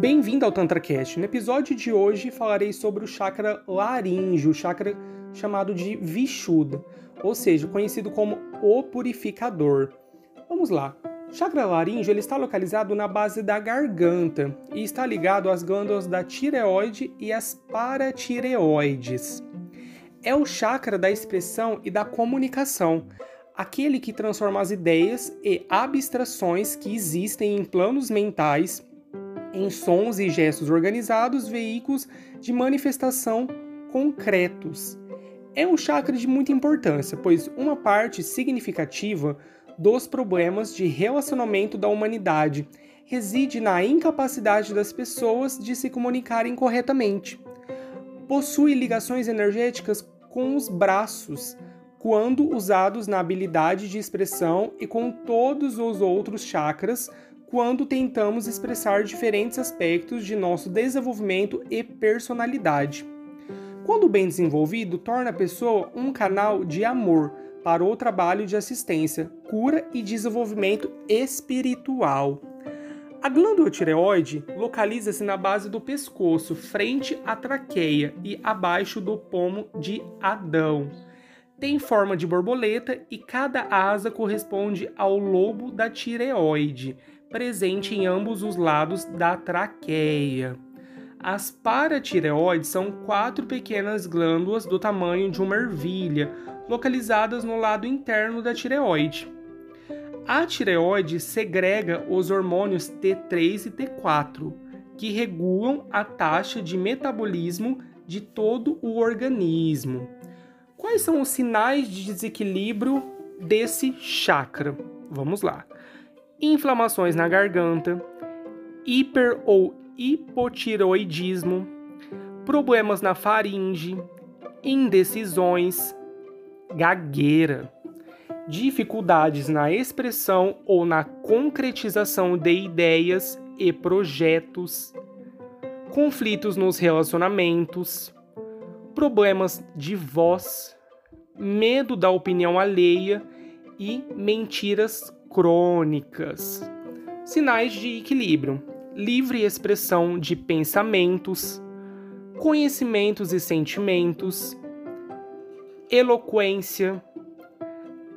Bem-vindo ao TantraCast. No episódio de hoje falarei sobre o chakra laríngeo, o chakra chamado de Vishuddha, ou seja, conhecido como o purificador. Vamos lá. O chakra laríngeo ele está localizado na base da garganta e está ligado às glândulas da tireoide e às paratireoides. É o chakra da expressão e da comunicação, aquele que transforma as ideias e abstrações que existem em planos mentais em sons e gestos organizados, veículos de manifestação concretos. É um chakra de muita importância, pois uma parte significativa dos problemas de relacionamento da humanidade reside na incapacidade das pessoas de se comunicarem corretamente. Possui ligações energéticas com os braços, quando usados na habilidade de expressão e com todos os outros chakras quando tentamos expressar diferentes aspectos de nosso desenvolvimento e personalidade. Quando bem desenvolvido, torna a pessoa um canal de amor para o trabalho de assistência, cura e desenvolvimento espiritual. A glândula tireoide localiza-se na base do pescoço, frente à traqueia e abaixo do pomo de Adão. Tem forma de borboleta e cada asa corresponde ao lobo da tireoide, presente em ambos os lados da traqueia. As paratireoides são quatro pequenas glândulas do tamanho de uma ervilha, localizadas no lado interno da tireoide. A tireoide segrega os hormônios T3 e T4, que regulam a taxa de metabolismo de todo o organismo. Quais são os sinais de desequilíbrio desse chakra? Vamos lá inflamações na garganta, hiper ou hipotiroidismo, problemas na faringe, indecisões, gagueira, dificuldades na expressão ou na concretização de ideias e projetos, conflitos nos relacionamentos, problemas de voz, medo da opinião alheia e mentiras crônicas. Sinais de equilíbrio: livre expressão de pensamentos, conhecimentos e sentimentos, eloquência,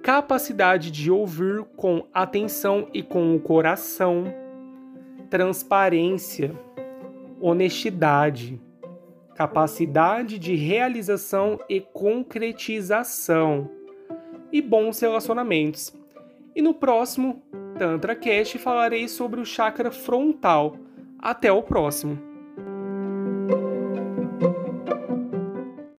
capacidade de ouvir com atenção e com o coração, transparência, honestidade, capacidade de realização e concretização e bons relacionamentos. E no próximo Tantra Cast falarei sobre o chakra frontal. Até o próximo!